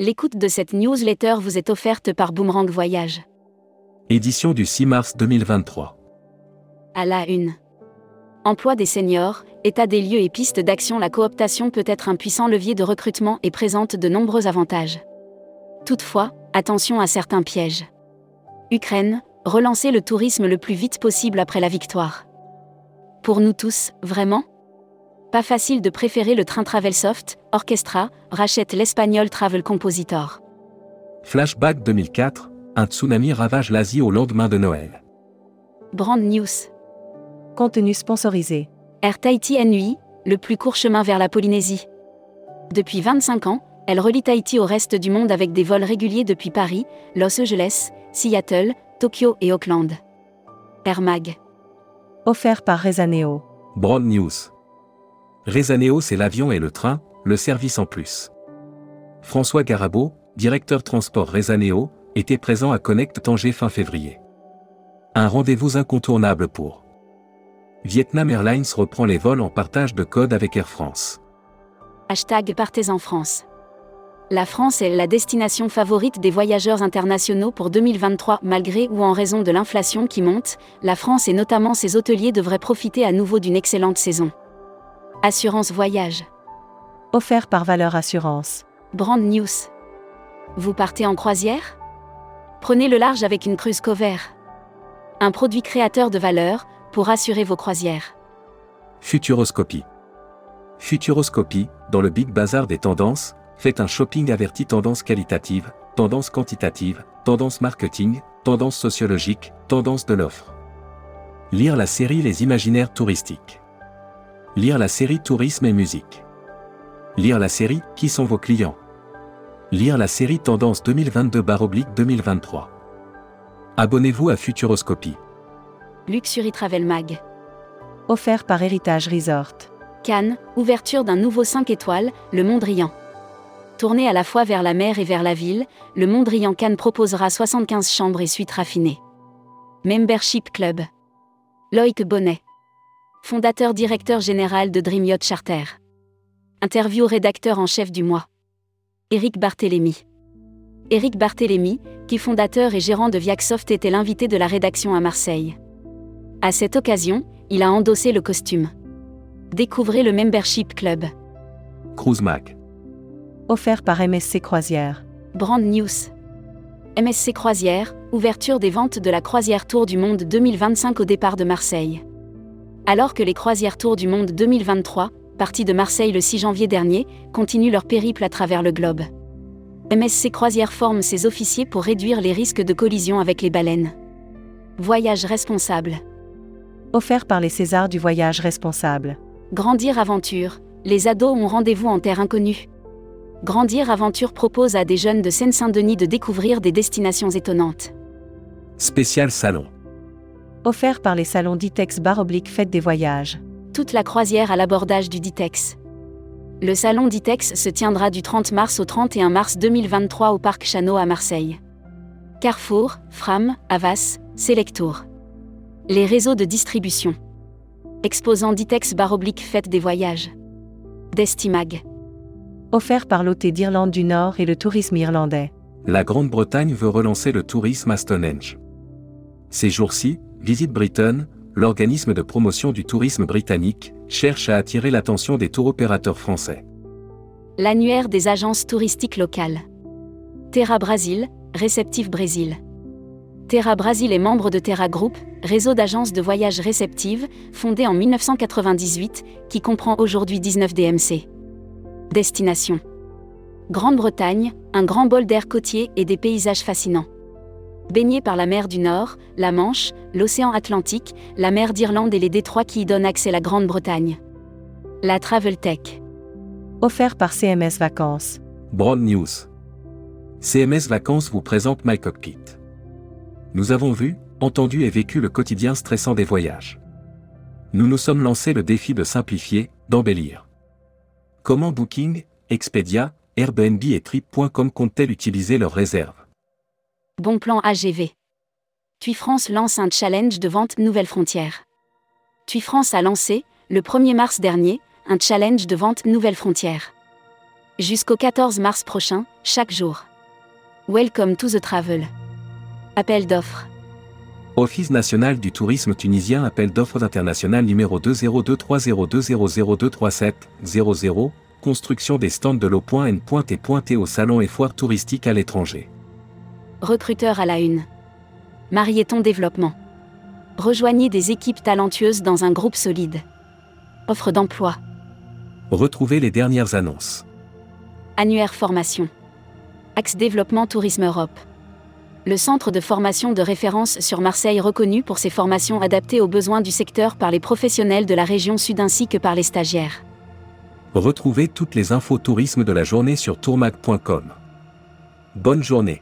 L'écoute de cette newsletter vous est offerte par Boomerang Voyage. Édition du 6 mars 2023. À la une. Emploi des seniors, état des lieux et pistes d'action La cooptation peut être un puissant levier de recrutement et présente de nombreux avantages. Toutefois, attention à certains pièges. Ukraine, relancer le tourisme le plus vite possible après la victoire. Pour nous tous, vraiment? Pas facile de préférer le train Travelsoft, Orchestra, rachète l'espagnol Travel Compositor. Flashback 2004, un tsunami ravage l'Asie au lendemain de Noël. Brand News. Contenu sponsorisé. Air Tahiti NUI, le plus court chemin vers la Polynésie. Depuis 25 ans, elle relie Tahiti au reste du monde avec des vols réguliers depuis Paris, Los Angeles, Seattle, Tokyo et Auckland. Air Mag. Offert par Rezaneo. Broad News. Rezaneo c'est l'avion et le train, le service en plus. François Garabo, directeur transport Rezaneo, était présent à Connect Tanger fin février. Un rendez-vous incontournable pour Vietnam Airlines reprend les vols en partage de code avec Air France. Hashtag Partez en France. La France est la destination favorite des voyageurs internationaux pour 2023 malgré ou en raison de l'inflation qui monte, la France et notamment ses hôteliers devraient profiter à nouveau d'une excellente saison. Assurance voyage. Offert par Valeur Assurance. Brand News. Vous partez en croisière? Prenez le large avec une cruise cover. Un produit créateur de valeur pour assurer vos croisières. Futuroscopie. Futuroscopie, dans le Big Bazar des tendances, faites un shopping averti tendance qualitative, tendance quantitative, tendance marketing, tendance sociologique, tendance de l'offre. Lire la série Les imaginaires touristiques. Lire la série Tourisme et musique. Lire la série Qui sont vos clients? Lire la série Tendance 2022-2023. Abonnez-vous à Futuroscopie. Luxury Travel Mag. Offert par Héritage Resort. Cannes, ouverture d'un nouveau 5 étoiles, le Mondrian. Tourné à la fois vers la mer et vers la ville, le Mondrian Cannes proposera 75 chambres et suites raffinées. Membership Club. Loïc Bonnet. Fondateur directeur général de Dream Yacht Charter. Interview rédacteur en chef du mois. Éric Barthélémy. Éric Barthélémy, qui fondateur et gérant de Viacsoft était l'invité de la rédaction à Marseille. À cette occasion, il a endossé le costume. Découvrez le Membership Club. Cruise Mac. Offert par MSC Croisière. Brand News. MSC Croisière, ouverture des ventes de la croisière Tour du Monde 2025 au départ de Marseille. Alors que les croisières Tour du Monde 2023, parties de Marseille le 6 janvier dernier, continuent leur périple à travers le globe. MSC Croisière forme ses officiers pour réduire les risques de collision avec les baleines. Voyage responsable. Offert par les Césars du voyage responsable. Grandir Aventure, les ados ont rendez-vous en terre inconnue. Grandir Aventure propose à des jeunes de Seine-Saint-Denis de découvrir des destinations étonnantes. Spécial salon. Offert par les salons Ditex Bar Oblique Fête des Voyages. Toute la croisière à l'abordage du Ditex. Le salon Ditex se tiendra du 30 mars au 31 mars 2023 au Parc Chano à Marseille. Carrefour, Fram, Avas, Selectour. Les réseaux de distribution. Exposant Ditex Bar Oblique Fête des Voyages. Destimag. Offert par l'OT d'Irlande du Nord et le tourisme irlandais. La Grande-Bretagne veut relancer le tourisme à Stonehenge. Ces jours-ci, Visite Britain, l'organisme de promotion du tourisme britannique, cherche à attirer l'attention des tour opérateurs français. L'annuaire des agences touristiques locales. Terra Brasil, réceptif Brésil. Terra Brasil est membre de Terra Group, réseau d'agences de voyage réceptives, fondé en 1998, qui comprend aujourd'hui 19 DMC. Destination. Grande-Bretagne, un grand bol d'air côtier et des paysages fascinants. Baigné par la mer du Nord, la Manche, l'océan Atlantique, la mer d'Irlande et les détroits qui y donnent accès à la Grande-Bretagne. La Travel Tech. Offert par CMS Vacances. Broad News. CMS Vacances vous présente My Cockpit. Nous avons vu, entendu et vécu le quotidien stressant des voyages. Nous nous sommes lancés le défi de simplifier, d'embellir. Comment Booking, Expedia, Airbnb et Trip.com comptent-elles utiliser leurs réserves? Bon plan AGV. TUI France lance un challenge de vente Nouvelle Frontière. TUI France a lancé, le 1er mars dernier, un challenge de vente Nouvelle Frontière. Jusqu'au 14 mars prochain, chaque jour. Welcome to the travel. Appel d'offres. Office national du tourisme tunisien appel d'offres international numéro 2023020023700, construction des stands de l'eau.n et pointé au salon et foire touristique à l'étranger. Recruteur à la une. Marieton Développement. Rejoignez des équipes talentueuses dans un groupe solide. Offre d'emploi. Retrouvez les dernières annonces. Annuaire formation. Axe Développement Tourisme Europe. Le centre de formation de référence sur Marseille reconnu pour ses formations adaptées aux besoins du secteur par les professionnels de la région sud ainsi que par les stagiaires. Retrouvez toutes les infos tourisme de la journée sur tourmag.com. Bonne journée.